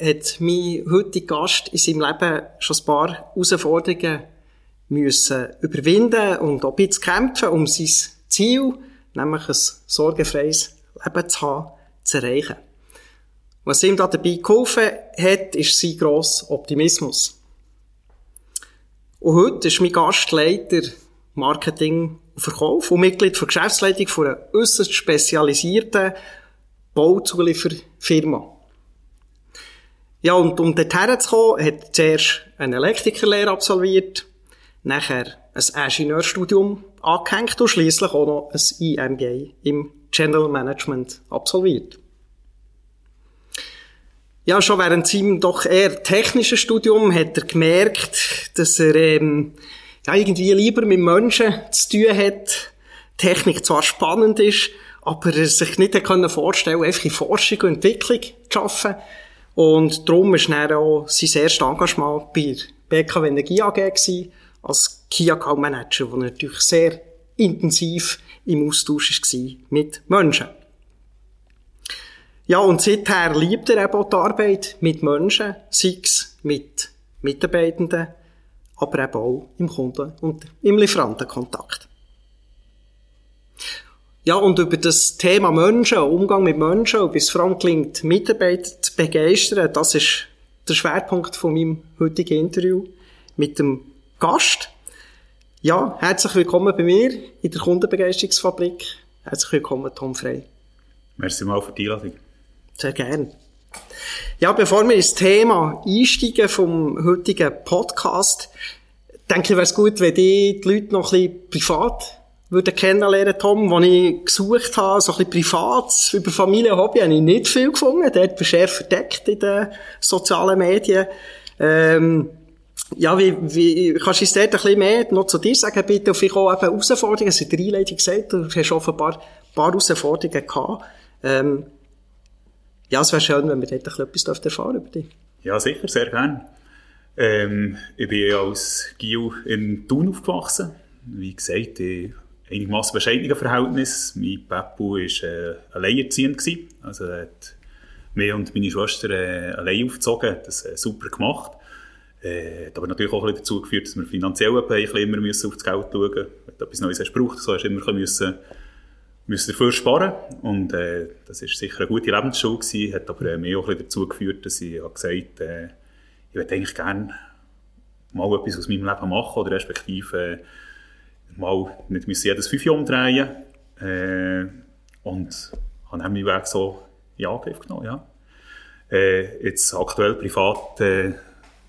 hat mein heutiger Gast in seinem Leben schon ein paar Herausforderungen müssen überwinden und auch ein bisschen kämpfen, um sein Ziel, nämlich ein sorgenfreies Leben zu haben, zu erreichen. Was ihm dabei geholfen hat, ist sein grosser Optimismus. Und heute ist mein Gast Leiter Marketing und Verkauf und Mitglied der Geschäftsleitung von einer äußerst spezialisierten Bauzulieferfirma. Ja, und um dorthin zu kommen, hat er zuerst eine Elektrikerlehre absolviert, nachher ein Ingenieurstudium angehängt und schliesslich auch noch ein IMBA im General Management absolviert. Ja, schon während seinem doch eher technischen Studium hat er gemerkt, dass er ähm, ja, irgendwie lieber mit Menschen zu tun hat. Technik zwar spannend ist, aber er sich nicht vorstellen konnte, einfach in Forschung und Entwicklung zu arbeiten. Und darum war dann auch sein erstes Engagement bei BKW Energie AG gewesen, als Key Account Manager, wo er natürlich sehr intensiv im Austausch war mit Menschen. Ja, und seither liebt er eben auch die Arbeit mit Menschen, sei es mit Mitarbeitenden, aber eben auch im Kunden- und im Lieferantenkontakt. Ja, und über das Thema Menschen, Umgang mit Menschen, und bis vor allem gelingt, Mitarbeiter zu begeistern, das ist der Schwerpunkt von meinem heutigen Interview mit dem Gast. Ja, herzlich willkommen bei mir in der Kundenbegeisterungsfabrik. Herzlich willkommen, Tom Frey. Merci mal für die Einladung. Sehr gerne. Ja, bevor wir ins Thema einsteigen vom heutigen Podcast, denke ich, wäre es gut, wenn die, die Leute noch ein bisschen privat würde kennenlernen, Tom, wo ich gesucht habe, so ein bisschen privat, über Familie und Hobby, habe ich nicht viel gefunden. Dort bist du verdeckt in den sozialen Medien. Ähm, ja, wie, wie, kannst du uns dort ein bisschen mehr noch zu dir sagen, bitte, und vielleicht auch eben Herausforderungen, es hat der Einleitung gesagt, du hast offenbar ein paar Herausforderungen gehabt. Ähm, ja, es wäre schön, wenn wir dort ein bisschen etwas erfahren über dich. Ja, sicher, sehr gerne. Ähm, ich bin als Gil in Thun aufgewachsen. Wie gesagt, ich einigermaßen bescheidenen Verhältnis. Mein Peppo war äh, alleinerziehend. Gewesen. Also er hat mich und meine Schwester äh, allein aufgezogen, das äh, super gemacht. Äh, hat aber natürlich auch ein bisschen dazu geführt, dass wir finanziell ein bisschen immer müssen auf das Geld schauen müssen. Wenn du etwas Neues hast gebraucht, so hast du immer ein müssen, müssen dafür sparen Und äh, das war sicher eine gute Lebensschule gewesen, hat aber äh, mir auch ein bisschen dazu geführt, dass ich gesagt äh, ich würde eigentlich gerne mal etwas aus meinem Leben machen oder respektive äh, mal nicht müssen jedes fünf Jahre umdrehen äh, und habe dann meinen Weg so in Angriff genommen, ja. Äh, jetzt aktuell privat äh,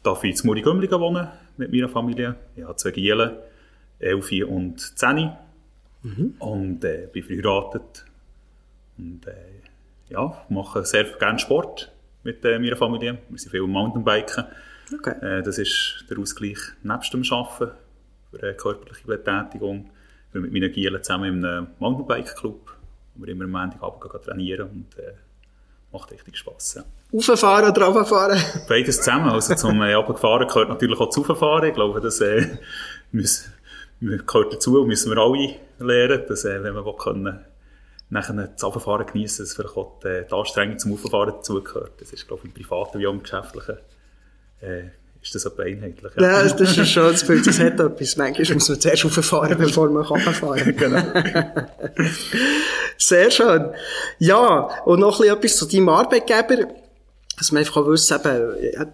darf ich in Muri-Gümligen wohnen mit meiner Familie. Ich habe zwei Gielen, elf und zehn. Mhm. Und äh, bin verheiratet. Und äh, ja, mache sehr gerne Sport mit äh, meiner Familie. Wir sind viel Mountainbiken. Okay. Äh, das ist der Ausgleich nebst dem Arbeiten für eine körperliche Betätigung. Ich bin mit meinen Gielen zusammen einem Mountainbike-Club, wo wir immer am Montagabend trainieren und äh, macht richtig Spass. Ja. Rauffahren oder runterfahren? Beides zusammen. Also zum äh, Runterfahren gehört natürlich auch das Rauffahren. Ich glaube, das äh, gehört dazu und müssen wir alle lernen, dass äh, wenn wir können, nachher das Runterfahren genießen, dass vielleicht auch die, die Anstrengung zum Rauffahren dazugehört. Das ist, glaube ich, im privaten wie auch im geschäftlichen äh, ist das aber einheitlich. Ja, ja das ist ein schönes Bild. Das hat etwas. Manchmal muss man zuerst rauffahren, bevor man runterfahren kann. genau. Sehr schön. Ja, und noch ein bisschen etwas zu deinem Arbeitgeber. Dass man einfach wissen eben,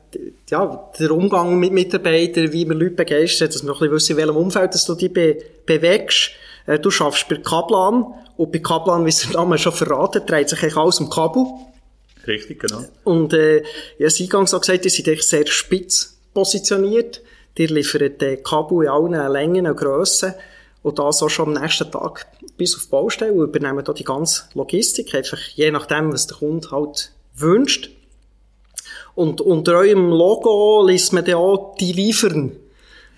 ja, der Umgang mit Mitarbeitern, wie man Leute begeistert, dass man ein bisschen wissen, in welchem Umfeld dass du dich be bewegst. Äh, du schaffst bei Kaplan. Und bei Kaplan, wie es der Name schon verraten, dreht sich eigentlich alles um Kabel. Richtig, genau. Und äh, ja, Sie eingangs auch gesagt, die sind echt sehr spitz positioniert. Die liefern äh, Kabel in allen Längen und Grössen. Und das auch schon am nächsten Tag bis auf die Baustelle und übernehmen da die ganze Logistik. Einfach je nachdem, was der Kunde halt wünscht. Und unter eurem Logo liest man dann auch die liefern.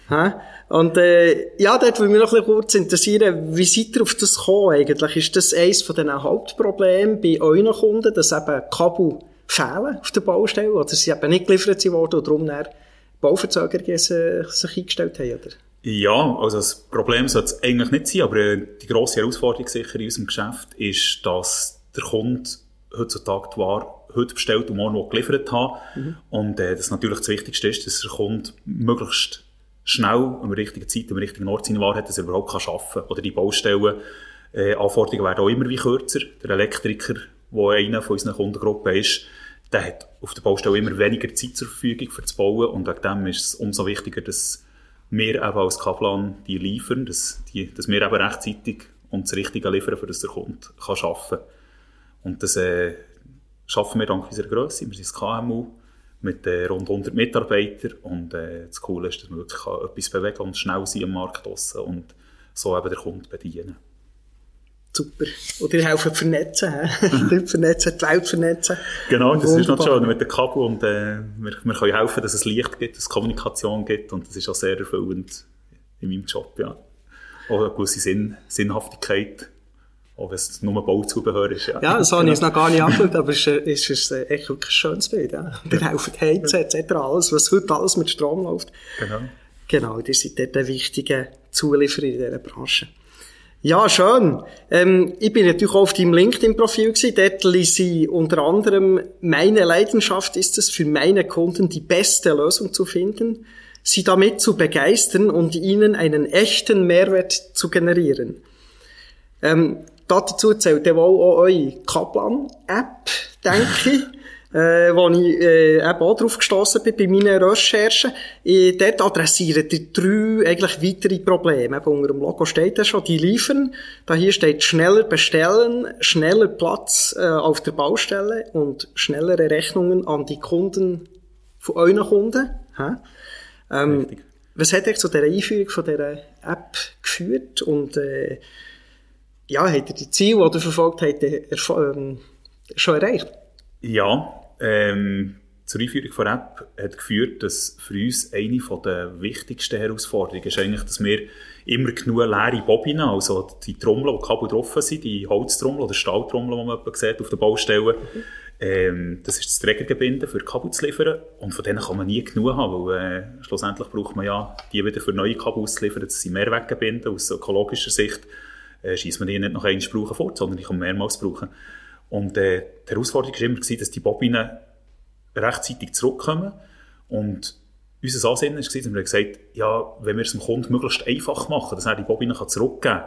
Hä? Und äh, ja, dort würde mich noch ein bisschen kurz interessieren, wie seid ihr auf das gekommen eigentlich? Ist das eines von den Hauptproblemen bei euren Kunden, dass eben Kabel fehlen auf der Baustelle oder sie eben nicht geliefert worden und darum dann Bauverzögerungen sich, sich eingestellt haben? Oder? Ja, also das Problem sollte es eigentlich nicht sein, aber äh, die grosse Herausforderung sicher in unserem Geschäft ist, dass der Kunde heutzutage die Ware heute bestellt und morgen geliefert haben. Mhm. Und äh, das natürlich das Wichtigste ist, dass der Kunde möglichst schnell am richtigen Zeit, am richtigen Ort seine Ware hat, dass er überhaupt kann arbeiten kann. Oder die Baustellen, äh, Anforderungen werden auch immer wie kürzer. Der Elektriker, der einer von unseren Kundengruppen ist, der hat auf der Baustelle immer weniger Zeit zur Verfügung für zu bauen und wegen dem ist es umso wichtiger, dass wir eben als Kaplan die liefern, dass, die, dass wir eben rechtzeitig und das Richtige liefern, für das der Kunde kann arbeiten kann. Und das äh, schaffen wir dank unserer Größe. Wir sind das KMU mit äh, rund 100 Mitarbeitern und äh, das Coole ist, dass man wirklich kann etwas bewegen und schnell sein am Markt draussen und so eben den Kunden bedienen. Super. Und ihr helfen vernetzen? Leute vernetzen, die Welt vernetzen. Genau, das Wunderbar. ist noch schön mit dem Kabel und äh, wir, wir können helfen, dass es Licht gibt, dass es Kommunikation gibt und das ist auch sehr erfüllend in meinem Job, ja. Auch eine gewisse Sinn, Sinnhaftigkeit auch wenn es nur Bauzubehör ist. Ja, ja das habe ich jetzt noch gar nicht angeschaut, aber es ist, ist, ist echt wirklich ein schönes Bild. Ja. Wir helfen heizen etc. Alles, was heute alles mit Strom läuft. Genau. Genau, die sind dort ein wichtiger Zulieferer in dieser Branche. Ja, schön. Ähm, ich bin natürlich auch auf deinem LinkedIn-Profil gewesen. Dort lese ich unter anderem, meine Leidenschaft ist es, für meine Kunden die beste Lösung zu finden, sie damit zu begeistern und ihnen einen echten Mehrwert zu generieren. Ähm, Dazu zählt wohl auch eure Kaplan-App, denke ich. Äh, wo ich äh, eben auch drauf gestossen bin bei meinen Recherchen. Äh, dort adressieren die drei eigentlich weitere Probleme. Eben unter dem Logo steht ja schon, die liefern. Da hier steht schneller bestellen, schneller Platz äh, auf der Baustelle und schnellere Rechnungen an die Kunden von euren Kunden. Hä? Ähm, was hat euch zu dieser Einführung von dieser App geführt und äh, ja, hat er die Ziele, die er verfolgt hat, ähm, schon erreicht? Ja, ähm, zur Einführung von App hat geführt, dass für uns eine der wichtigsten Herausforderungen ist eigentlich, dass wir immer genug leere Bobinen, also die Trommeln, die Kabel drauf sind, die Holztrommeln oder Stahltrommeln, die man sieht auf der Baustelle, mhm. ähm, das ist das Trägergebinde für Kabel zu liefern und von denen kann man nie genug haben, weil äh, schlussendlich braucht man ja die wieder für neue Kabel auszuliefern, das sind Mehrweggebinde aus ökologischer Sicht äh, schießt man die nicht noch einmal brauchen fort, sondern die kann man mehrmals brauchen. Und äh, die Herausforderung war immer, gewesen, dass die Bobinen rechtzeitig zurückkommen. Und unser Ansinnen war, dass wir gesagt ja, wenn wir es dem Kunden möglichst einfach machen, dass er die Bobinen zurückgeben kann,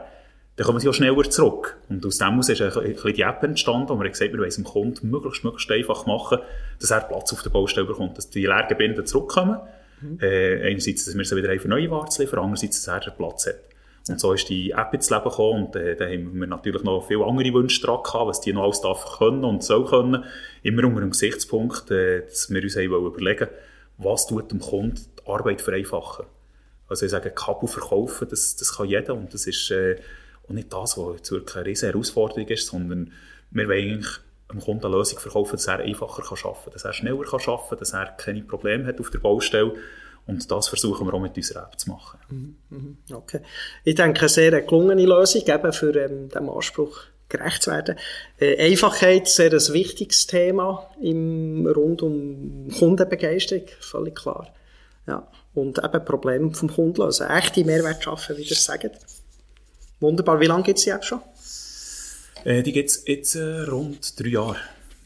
dann kommen sie auch schneller zurück. Und aus dem heraus ist ein bisschen die App entstanden, wo wir gesagt wir wollen es dem Kunden möglichst, möglichst einfach machen, dass er Platz auf der Baustelle bekommt, dass die Leergebinden zurückkommen. Mhm. Äh, einerseits, dass wir sie wieder für neue Ware liefern, andererseits, dass er den Platz hat. Und so ist die App ins Leben gekommen und äh, da haben wir natürlich noch viele andere Wünsche dran gehabt, was die noch alles darf können und soll können. Immer unter dem Gesichtspunkt, äh, dass wir uns haben überlegen was tut dem Kunden die Arbeit vereinfachen. Also ich sage, Kabel verkaufen, das, das kann jeder und das ist äh, auch nicht das, was jetzt wirklich eine riesige Herausforderung ist, sondern wir wollen eigentlich dem Kunden eine Lösung verkaufen, dass er einfacher kann arbeiten kann, dass er schneller kann arbeiten kann, dass er keine Probleme hat auf der Baustelle und das versuchen wir auch mit unserer App zu machen. Mhm, mhm. Okay. Ich denke, eine sehr gelungene Lösung, eben für ähm, den Anspruch gerecht zu werden. Äh, Einfachheit ist sehr ein wichtiges Thema im, rund um Kundenbegeisterung, völlig klar. Ja. Und eben Probleme vom Kunden lösen. Echte Mehrwert schaffen, wie ihr sagt. Wunderbar. Wie lange gibt es die App schon? Äh, die gibt es jetzt äh, rund drei Jahre.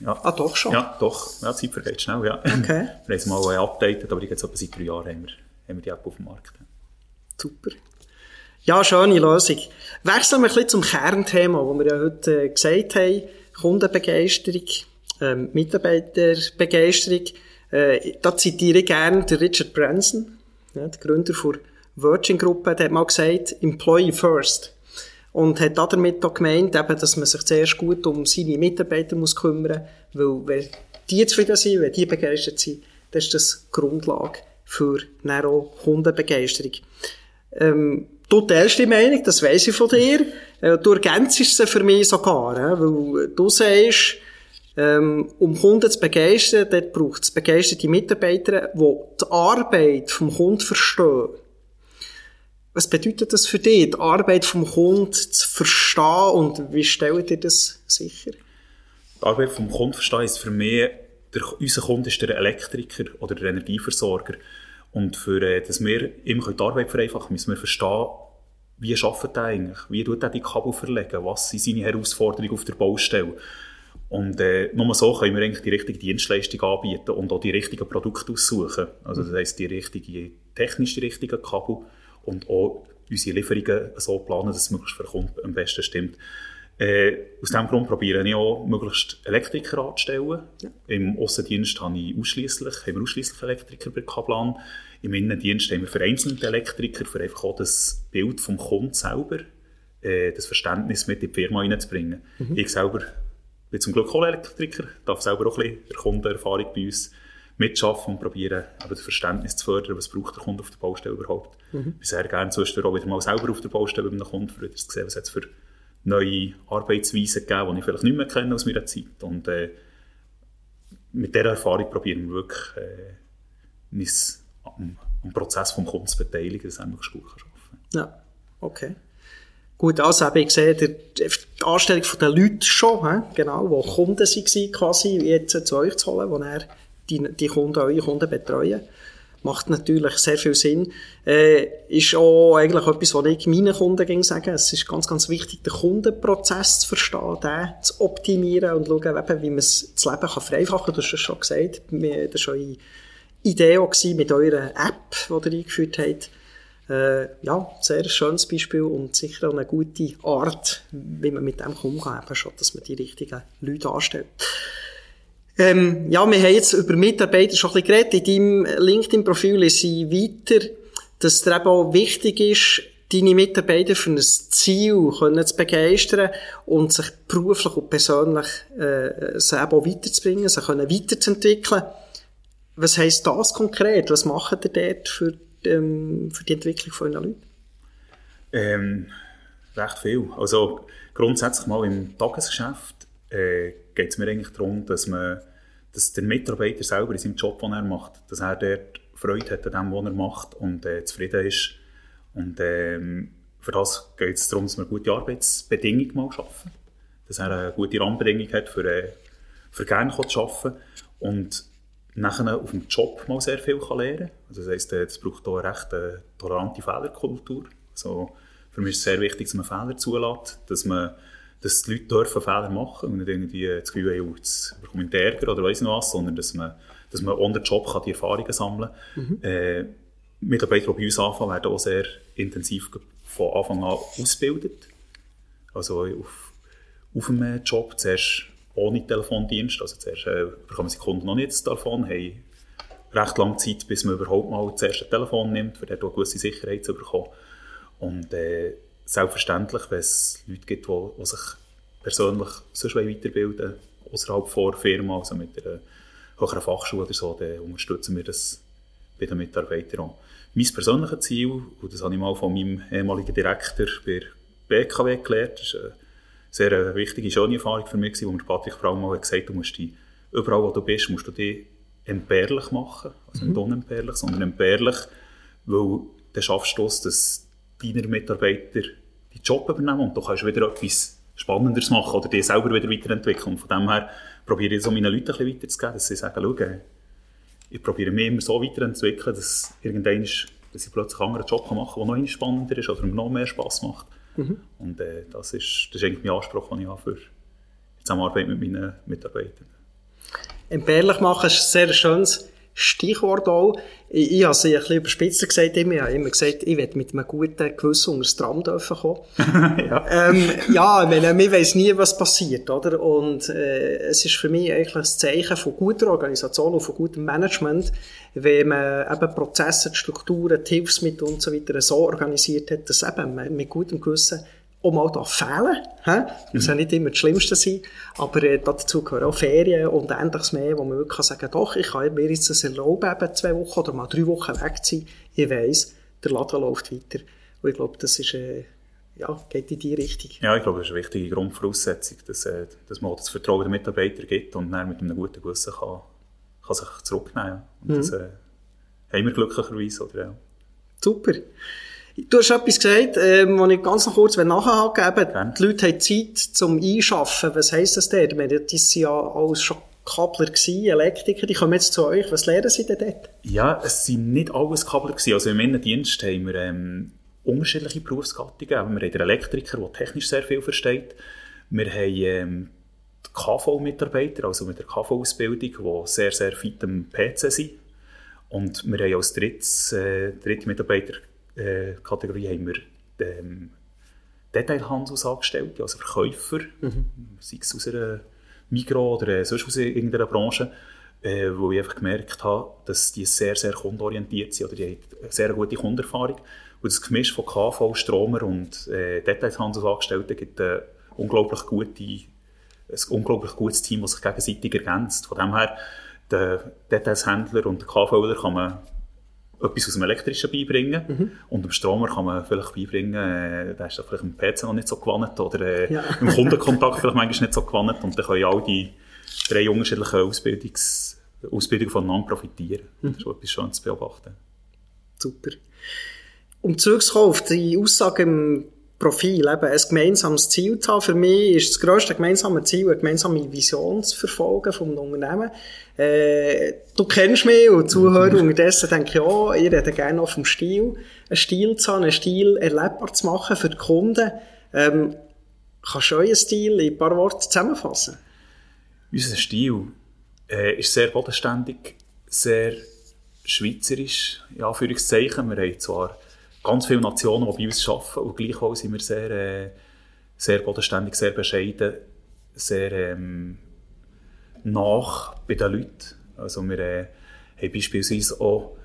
Ja. Ah, doch schon? Ja, doch. Ja, die Zeit vergeht schnell, ja. Okay. Wir haben es mal updated, aber jetzt etwa seit drei Jahren haben wir, haben wir die App auf dem Markt. Super. Ja, schöne Lösung. Wechseln wir ein bisschen zum Kernthema, das wir ja heute äh, gesagt haben. Kundenbegeisterung, ähm, Mitarbeiterbegeisterung. Äh, da zitiere ich gerne den Richard Branson, ja, der Gründer der Virgin-Gruppe, der hat mal gesagt, Employee first. Und hat damit auch gemeint, eben, dass man sich zuerst gut um seine Mitarbeiter muss kümmern muss, weil wenn die zufrieden sind, wenn die begeistert sind, dann ist das Grundlage für auch Kundenbegeisterung. Ähm, du teilst die Meinung, das weiss ich von dir. Äh, du ergänzest sie für mich sogar, äh, weil du sagst, Ähm, um Kunden zu begeistern, dort braucht es begeisterte Mitarbeiter, die die Arbeit vom Kunden verstehen. Was bedeutet das für dich, die Arbeit vom Kunden zu verstehen und wie stellt ihr das sicher? Die Arbeit vom Kunden verstehen ist für mich, der, unser Kunde ist der Elektriker oder der Energieversorger. Und für, äh, dass wir ihm die Arbeit vereinfachen, müssen wir verstehen, wie arbeitet er eigentlich? Wie tut er die Kabel verlegen? Was sind seine Herausforderungen auf der Baustelle? Und äh, nur so können wir eigentlich die richtige Dienstleistung anbieten und auch die richtigen Produkte aussuchen. Also das heisst, die richtige, technisch die richtigen Kabel und auch unsere Lieferungen so planen, dass es möglichst für den Kunden am besten stimmt. Äh, aus diesem Grund probiere ich auch, möglichst Elektriker anzustellen. Ja. Im Aussendienst habe ich ausschliesslich, haben wir ausschliesslich Elektriker bei Kaplan. Im Innendienst haben wir vereinzelte Elektriker, für einfach auch das Bild vom Kunden selber, äh, das Verständnis mit in die Firma reinzubringen. Mhm. Ich selber bin zum Glück auch Elektriker, darf selber auch ein bisschen der Kundenerfahrung bei uns mitschaffen und probieren, das Verständnis zu fördern, was braucht der Kunde auf der Baustelle überhaupt. Mhm. Ich sehr gerne zwischendurch auch wieder mal selber auf der Baustelle mit einem Kunden, für zu sehen, was es für neue Arbeitsweisen gegeben, die ich vielleicht nicht mehr kenne aus meiner Zeit. Und äh, mit dieser Erfahrung probieren wir wirklich, äh, uns am, am Prozess des Kunden zu beteiligen, dass er möglichst gut arbeiten kann. Ja, okay. Gut, also habe ich gesehen, die Anstellung der Leute schon, he, genau, die Kunden waren quasi, jetzt zu euch zu holen, wo er die, die Kunden, eure Kunden betreuen macht natürlich sehr viel Sinn. Äh, ist auch eigentlich etwas, was ich meinen Kunden sagen. Es ist ganz, ganz wichtig, den Kundenprozess zu verstehen, den zu optimieren und schauen, eben, wie man das Leben kann vereinfachen kann. Du hast es schon gesagt. Das war eine Idee auch mit eurer App, die ihr eingeführt habt. Äh, ja, sehr schönes Beispiel und sicher auch eine gute Art, wie man mit dem umgehen kann, schon, dass man die richtigen Leute anstellt. Ähm, ja, wir haben jetzt über Mitarbeiter schon ein bisschen geredet. In deinem LinkedIn-Profil ist sie weiter, dass es eben auch wichtig ist, deine Mitarbeiter für ein Ziel können zu begeistern und sich beruflich und persönlich äh, sie eben auch weiterzubringen, sie können weiterzuentwickeln. Was heisst das konkret? Was macht ihr dort für, ähm, für die Entwicklung von euren Leuten? Ähm, recht viel. Also grundsätzlich mal im Tagesgeschäft äh, geht es mir eigentlich darum, dass man, dass der Mitarbeiter selber in seinem Job, den er macht, dass er dort Freude hat an dem, was er macht und äh, zufrieden ist. Und ähm, für das geht es darum, dass wir gute Arbeitsbedingungen mal schaffen. Dass er eine gute Rahmenbedingung hat, für, äh, für gerne zu arbeiten. Und nachher auf dem Job mal sehr viel kann lernen kann. Also das heisst, es äh, braucht auch eine recht äh, tolerante Fehlerkultur. Also für mich ist es sehr wichtig, dass man Fehler zulässt, dass man dass die Leute dürfen Fehler machen und nicht irgendwie das Gefühl haben, jetzt bekomme ich Ärger oder weiss nicht was, sondern dass man, dass man on the job kann die Erfahrungen sammeln kann. Mhm. Äh, Mitarbeiter, die bei uns anfangen, werden auch sehr intensiv von Anfang an ausgebildet. Also auf, auf einem Job zuerst ohne Telefondienst, also zuerst äh, bekommen sie Kunden noch nicht das Telefon, haben recht lange Zeit, bis man überhaupt mal das erste Telefon nimmt, für dort eine gewisse Sicherheit zu bekommen. Und äh, selbstverständlich, wenn es Leute gibt, die, die sich persönlich sonst weiterbilden außerhalb der Firma, also mit einer höheren Fachschule oder so, dann unterstützen wir das bei den Mitarbeitern auch. Mein persönliches Ziel, und das habe ich mal von meinem ehemaligen Direktor bei BKW gelernt, das ist eine sehr wichtige, schöne Erfahrung für mich, wo mir Patrick Braun mal gesagt hat, du musst dich, überall wo du bist, musst du dich entbehrlich machen. Also nicht mhm. unentbehrlich, sondern entbehrlich, weil dann schaffst du es, dass deine Mitarbeiter die Job übernehmen und du kannst wieder etwas Spannenderes machen oder dich selber wieder weiterentwickeln. Und von dem her probiere ich so meinen Leuten ein bisschen weiterzugeben, dass sie sagen, schau, ich probiere mich immer so weiterzuentwickeln, dass irgendwann dass ich plötzlich einen anderen Job machen kann, der noch spannender ist oder mir noch mehr Spass macht. Mhm. Und äh, das, ist, das ist eigentlich mein Anspruch, den ich habe für die Zusammenarbeit mit meinen Mitarbeitern. Entbehrlich machen ist ein sehr schönes Stichwort auch. Ich, ich habe es ein bisschen überspitzt gesagt, immer. ich habe immer gesagt, ich werde mit einem guten Gewissen unter das Tram dürfen kommen. ja. Ähm, ja, ich meine, man weiss nie, was passiert, oder? Und, äh, es ist für mich eigentlich ein Zeichen von guter Organisation und von gutem Management, wenn man eben Prozesse, Strukturen, die Hilfsmittel und so weiter so organisiert hat, dass eben man mit gutem Gewissen auch mal da fehlen. He? Muss ja nicht immer das Schlimmste sein. Aber äh, dazu gehören auch Ferien und ähnliches mehr, wo man wirklich kann sagen kann, doch, ich kann mir jetzt das erlauben, eben zwei Wochen oder mal drei Wochen weg zu sein. Ich weiss, der Laden läuft weiter. Und ich glaube, das ist, äh, ja, geht in die Richtung. Ja, ich glaube, das ist eine wichtige Grundvoraussetzung, dass, äh, dass man das Vertrauen den Mitarbeitern gibt und dann mit einem guten Gewissen kann, kann sich zurücknehmen. Und mhm. das äh, haben wir glücklicherweise. Oder, ja. Super. Du hast etwas gesagt, ähm, was ich ganz noch kurz nachhaken will. Die Leute haben Zeit zum Einschaffen. Was heisst das denn? das sind ja alles schon Kabler gewesen, Elektriker, die kommen jetzt zu euch. Was lernen sie denn dort? Ja, es sind nicht alles Kabler gewesen. Also im Innendienst haben wir ähm, unterschiedliche Berufsgattungen. Wir haben den Elektriker, der technisch sehr viel versteht. Wir haben ähm, die KV-Mitarbeiter, also mit der KV-Ausbildung, die sehr, sehr fit am PC sind. Und wir haben als drittes, äh, dritte Mitarbeiterkategorie äh, haben wir ähm, Detailhandelsangestellte, also Verkäufer, mhm. sei es aus einer Migros oder äh, sonst aus irgendeiner Branche, äh, wo ich einfach gemerkt habe, dass die sehr, sehr kundenorientiert sind oder die haben eine sehr gute Kundenerfahrung. Und das Gemisch von KV, Stromer und äh, Detailhandelsangestellten gibt eine unglaublich gute, ein unglaublich gutes Team, das sich gegenseitig ergänzt. Von dem her, den Detailshändler und den KVler kann man etwas aus dem Elektrischen beibringen. Mhm. Und dem Stromer kann man vielleicht beibringen, äh, der ist da vielleicht im PC noch nicht so gewandt oder äh, ja. im Kundenkontakt vielleicht manchmal nicht so gewandt. Und dann können all die drei unterschiedlichen Ausbildungs Ausbildungen voneinander profitieren. Mhm. Das ist etwas Schönes zu beobachten. Super. Um zurückzukommen auf die Aussage im Profil, eben ein gemeinsames Ziel zu haben. Für mich ist das grösste gemeinsame Ziel, eine gemeinsame Vision zu verfolgen vom Unternehmen. Äh, du kennst mich und Zuhörer unterdessen denke ich, ja, ich rede gerne auch vom Stil. Einen Stil zu haben, einen Stil erlebbar zu machen für die Kunden. Ähm, kannst du euren Stil in ein paar Worten zusammenfassen? Unser Stil äh, ist sehr bodenständig, sehr schweizerisch, in Anführungszeichen. Wir haben zwar ganz viele Nationen, die bei uns arbeiten und gleichwohl sind wir sehr, äh, sehr bodenständig, sehr bescheiden, sehr ähm, nach bei den Leuten. Also wir äh, haben beispielsweise auch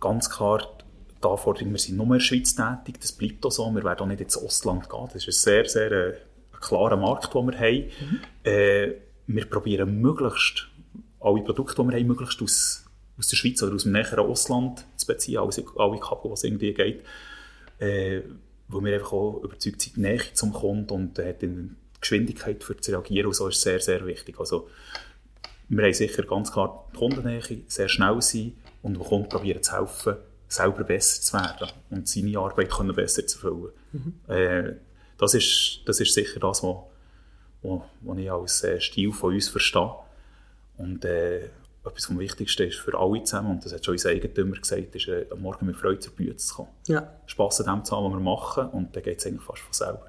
ganz klar die Anforderung, wir sind nur in der Schweiz tätig, das bleibt auch so, wir werden auch nicht ins Ausland gehen. Das ist ein sehr, sehr äh, ein klarer Markt, den wir haben. Mhm. Äh, wir probieren möglichst alle Produkte, die wir haben, möglichst aus aus der Schweiz oder aus dem näheren Ausland zu beziehen, alle, alle Kabel, was irgendwie geht. Äh, wo wir einfach auch überzeugt sind, die Nähe zum Kunden und äh, die Geschwindigkeit für zu reagieren und so ist sehr, sehr wichtig. Also, wir haben sicher ganz klar die Kundennähe, sehr schnell sein und dem Kunden probieren zu helfen, selber besser zu werden und seine Arbeit können besser zu erfüllen. Mhm. Äh, das, ist, das ist sicher das, was, was, was ich als äh, Stil von uns verstehe. Und äh, etwas vom Wichtigsten ist für alle zusammen, und das hat schon unser Eigentümer gesagt, ist, äh, am Morgen mit Freude zur Bühne zu kommen. Ja. Spass an dem zu haben, was wir machen, und dann geht es eigentlich fast von selber.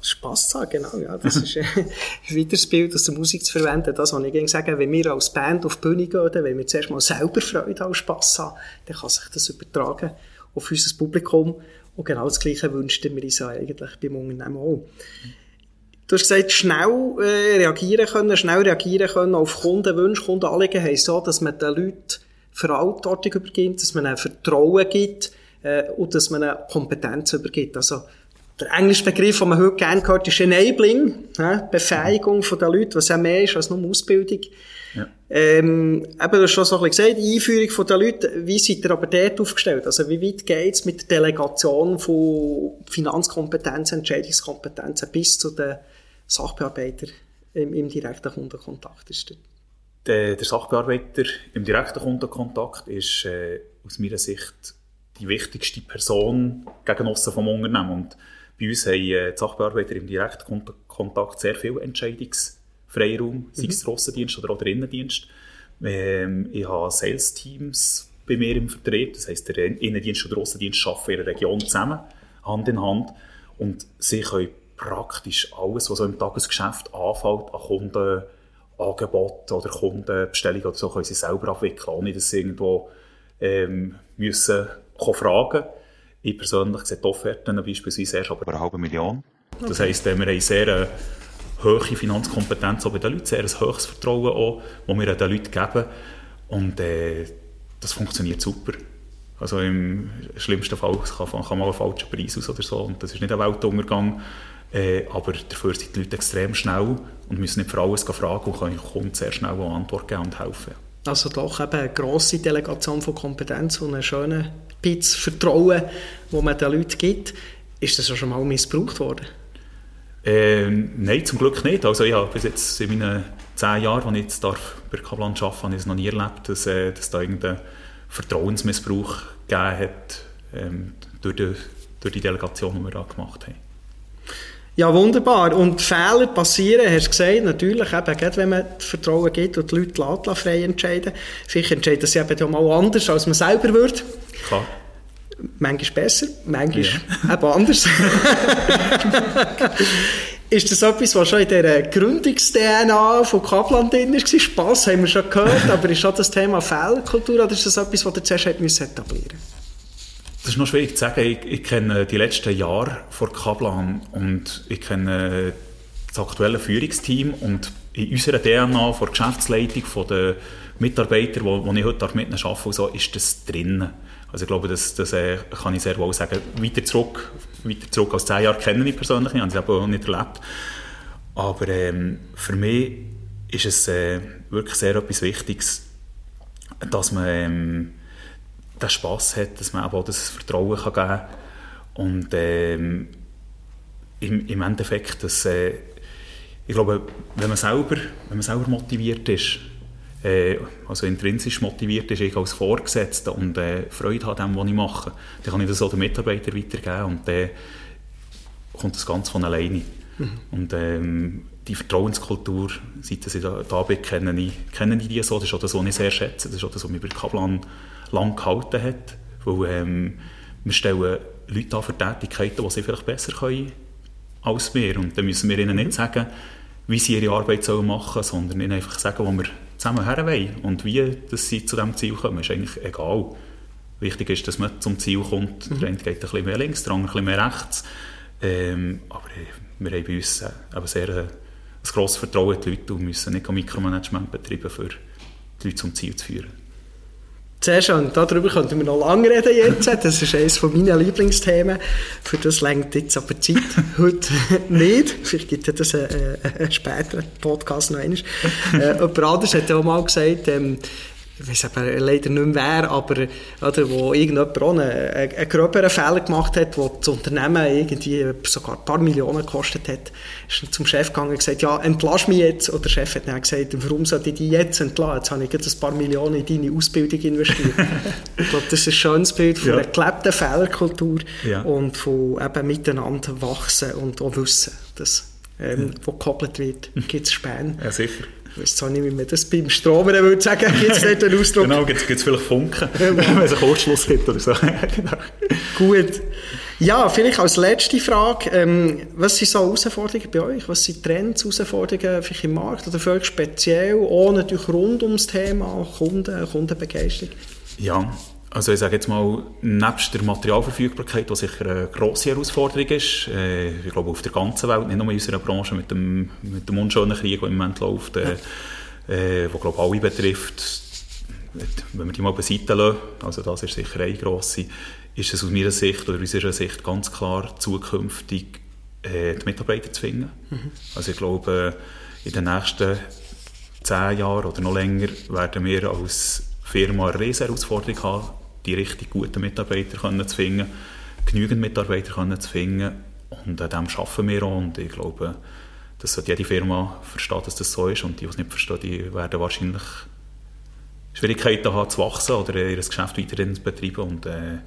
Spass zu haben, genau, ja. Das ist äh, ein weiteres Bild aus der Musik zu verwenden. Das, was ich gerne sage, wenn wir als Band auf die Bühne gehen, wenn wir zuerst mal selber Freude haben, Spass haben, dann kann sich das übertragen auf unser Publikum. Und genau das Gleiche wünschen wir uns eigentlich beim Unternehmen auch. Mhm. Du hast gesagt, schnell äh, reagieren können, schnell reagieren können auf Kundenwünsche, Kundenanliegen heisst so, dass man den Leuten Verantwortung übergibt, dass man ein Vertrauen gibt äh, und dass man eine Kompetenz übergibt. Also der englische Begriff, den man heute gerne hört, ist Enabling, äh, Befähigung von den Leuten, was ja mehr ist als nur Ausbildung. Ja. Ähm, eben, du hast schon so ein bisschen gesagt, die Einführung von den Leuten, wie seid ihr aber dort aufgestellt? Also wie weit geht's mit der Delegation von Finanzkompetenzen, Entscheidungskompetenzen bis zu den Sachbearbeiter im, im direkten Kundenkontakt ist. Der, der Sachbearbeiter im direkten Kundenkontakt ist äh, aus meiner Sicht die wichtigste Person gegen Osten vom Unternehmen. Und bei uns haben äh, die Sachbearbeiter im direkten Kontakt sehr viel Entscheidungsfreiraum, mhm. sei es der Aussendienst oder auch der Innendienst. Ähm, ich habe Sales-Teams bei mir im Vertrieb, das heisst, der Innendienst und der Aussendienst arbeiten in der Region zusammen, Hand in Hand. Und sie können praktisch alles, was so im Tagesgeschäft anfällt, an Kundenangeboten oder Kundenbestellungen oder so, können sie selber abwickeln, ohne dass sie irgendwo ähm, müssen fragen Ich persönlich sehe die Offerten beispielsweise erst aber eine halbe Million. Okay. Das heisst, wir haben sehr eine hohe Finanzkompetenz auch bei den Leuten, sehr ein hohes Vertrauen auch, das wir den Leuten geben. Und äh, das funktioniert super. Also im schlimmsten Fall kann, kann mal ein falscher Preis aus oder so und das ist nicht ein Weltuntergang. Äh, aber dafür sind die Leute extrem schnell und müssen nicht für alles fragen und können Kunden sehr schnell eine Antwort geben und helfen. Also doch eben eine grosse Delegation von Kompetenz und einen schönen Bits Vertrauen, wo man den Leuten gibt. Ist das schon mal missbraucht worden? Ähm, nein, zum Glück nicht. Also ich habe bis jetzt in meinen zehn Jahren, die ich jetzt darf bei Kaplan arbeiten habe ich es noch nie erlebt, dass, äh, dass da irgendein Vertrauensmissbrauch gegeben hat ähm, durch, die, durch die Delegation, die wir da gemacht haben. Ja, wunderbar. Und Fehler passieren, hast du gesagt, natürlich, eben, gerade wenn man Vertrauen gibt und die Leute frei entscheiden. Vielleicht entscheiden sie eben auch mal anders, als man selber würde. Klar. Manchmal besser, manchmal ja. eben anders. ist das etwas, was schon in der Gründungs-DNA von Kaplan drin war? Spass haben wir schon gehört, aber ist schon das Thema Fehlerkultur oder ist das etwas, was ihr zuerst etablieren müssen? Das ist noch schwierig zu sagen. Ich, ich kenne die letzten Jahre von Kaplan und ich kenne das aktuelle Führungsteam und in unserer DNA von der Geschäftsleitung, von den Mitarbeitern, wo, wo ich heute mit ihnen arbeite, so, ist das drin. Also ich glaube, das, das äh, kann ich sehr wohl sagen. Weiter zurück, weiter zurück als zehn Jahre kenne ich persönlich, ich habe es auch nicht erlebt. Aber ähm, für mich ist es äh, wirklich sehr etwas Wichtiges, dass man ähm, den Spass hat, dass man auch das Vertrauen kann geben kann. Und ähm, im, im Endeffekt, dass, äh, ich glaube, wenn man, selber, wenn man selber motiviert ist, äh, also intrinsisch motiviert ist, ich als Vorgesetzter und äh, Freude habe an dem, was ich mache, dann kann ich das auch den Mitarbeitern weitergeben und dann kommt das ganz von alleine. Mhm. Und ähm, die Vertrauenskultur, seit ich da, da bin, kenne ich, kenne ich die so. Das ist auch das, was ich sehr schätze. Das ist auch das, was mich bei Kaplan lang gehalten hat. Weil ähm, wir stellen Leute an für Tätigkeiten, die sie vielleicht besser können als wir. Und dann müssen wir ihnen nicht sagen, wie sie ihre Arbeit sollen machen sollen, sondern ihnen einfach sagen, wo wir zusammen her wollen. Und wie dass sie zu diesem Ziel kommen, ist eigentlich egal. Wichtig ist, dass man zum Ziel kommt. Mhm. Der eine geht ein bisschen mehr links, der andere ein bisschen mehr rechts. Ähm, aber äh, wir haben bei uns äh, sehr äh, ein grosses Vertrauen in die Leute und müssen nicht Mikromanagement betreiben, für die Leute zum Ziel zu führen. Sehr schön. Darüber könnten wir noch lange reden jetzt. Das ist eines meiner Lieblingsthemen. Für das längt jetzt aber Zeit heute nicht. Vielleicht gibt es das einen, einen späteren Podcast noch einmal. äh, jemand anderes hat ja auch mal gesagt, ähm, ich weiß leider nicht mehr wer, aber oder, wo irgendjemand auch einen, einen gröberen Fehler gemacht hat, wo das Unternehmen irgendwie sogar ein paar Millionen gekostet hat, ist zum Chef gegangen und gesagt, ja, entlass mich jetzt. Oder der Chef hat dann gesagt, warum sollte ich dich jetzt entlassen? Jetzt habe ich jetzt ein paar Millionen in deine Ausbildung investiert. ich glaube, das ist ein schönes Bild von ja. einer gelebten Fehlerkultur ja. und von eben miteinander wachsen und auch wissen, dass ähm, wo gekoppelt wird, gibt es Späne. Ja, sicher. Ich weiß nicht, wie man das beim Stromer würde sagen, gibt es dort einen Ausdruck? genau, gibt es vielleicht Funken, wenn es einen Kurzschluss gibt oder so. genau. Gut. Ja, vielleicht als letzte Frage, ähm, was sind so Herausforderungen bei euch? Was sind Trends, Herausforderungen vielleicht im Markt oder völlig speziell, auch natürlich rund ums Thema Kunden, Kundenbegeisterung? Ja, also ich sage jetzt mal, nebst der Materialverfügbarkeit, was sicher eine grosse Herausforderung ist, äh, ich glaube auf der ganzen Welt, nicht nur in unserer Branche mit dem, mit dem unschönen Krieg, der im Moment läuft, äh, äh, wo glaube alle betrifft, wenn wir die mal beiseite lassen, also das ist sicher eine grosse, ist es aus meiner Sicht oder unserer Sicht ganz klar zukünftig äh, die Mitarbeiter zu finden. Mhm. Also ich glaube, in den nächsten zehn Jahren oder noch länger werden wir als Firma eine riesige Herausforderung haben, die richtig guten Mitarbeiter können zu finden, genügend Mitarbeiter können zu finden. Und an dem arbeiten wir auch. Und ich glaube, dass sollte jede Firma verstehen, dass das so ist. Und die, die es nicht verstehen, die werden wahrscheinlich Schwierigkeiten haben zu wachsen oder ihr Geschäft weiterhin zu betreiben. Und äh,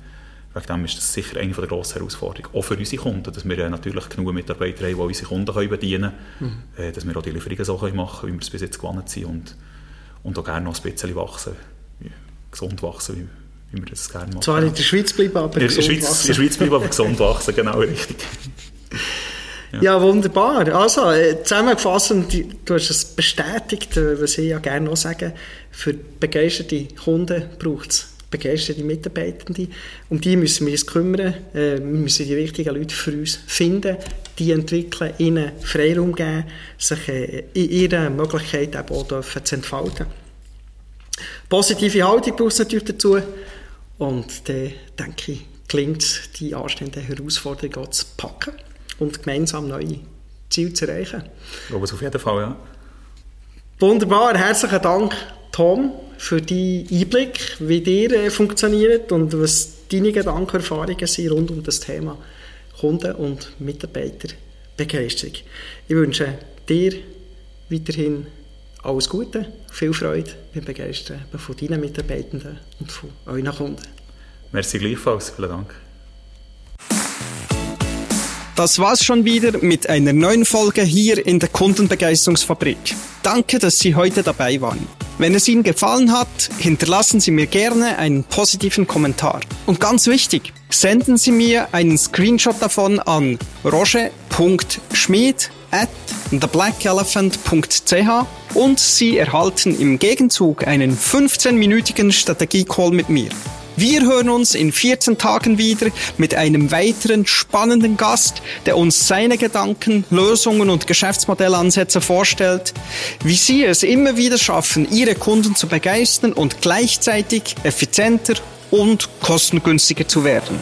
wegen dem ist das sicher eine der grossen Herausforderungen, auch für unsere Kunden, dass wir natürlich genug Mitarbeiter haben, die unsere Kunden können bedienen können, mhm. äh, dass wir auch die Lieferungen so machen können, wie wir es bis jetzt gewohnt sind. Und, und auch gerne noch ein bisschen wachsen, gesund wachsen, wie, wie wir das gerne machen. Zwar in der Schweiz bleiben, aber in gesund Schweiz, wachsen. In der Schweiz bleiben, aber gesund wachsen, genau, richtig. Ja. ja. wunderbar. Also, äh, zusammengefasst, du hast es bestätigt, äh, was ich ja gerne noch sagen, für begeisterte Kunden braucht es begeisterte Mitarbeitende. Um die müssen wir uns kümmern. Äh, wir müssen die richtigen Leute für uns finden, die entwickeln, ihnen Freiraum geben, sich in ihrer Möglichkeit eben auch dürfen zu entfalten. Positive Haltung braucht es natürlich dazu. Und dann, denke ich, gelingt es, die anstehenden Herausforderungen zu packen und gemeinsam neue Ziele zu erreichen. Ich glaube es auf jeden Fall, ja. Wunderbar, herzlichen Dank, Tom, für deinen Einblick, wie dir äh, funktioniert und was deine Gedanken, Erfahrungen sind rund um das Thema Kunden- und Mitarbeiterbegeisterung. Ich wünsche dir weiterhin alles Gute, viel Freude beim Begeistern von deinen Mitarbeitenden und von euren Kunden. Merci gleichfalls, vielen Dank. Das war's schon wieder mit einer neuen Folge hier in der Kundenbegeisterungsfabrik. Danke, dass Sie heute dabei waren. Wenn es Ihnen gefallen hat, hinterlassen Sie mir gerne einen positiven Kommentar. Und ganz wichtig, senden Sie mir einen Screenshot davon an roger.schmied at theblackelephant.ch und Sie erhalten im Gegenzug einen 15-minütigen Strategie-Call mit mir. Wir hören uns in 14 Tagen wieder mit einem weiteren spannenden Gast, der uns seine Gedanken, Lösungen und Geschäftsmodellansätze vorstellt, wie Sie es immer wieder schaffen, Ihre Kunden zu begeistern und gleichzeitig effizienter und kostengünstiger zu werden.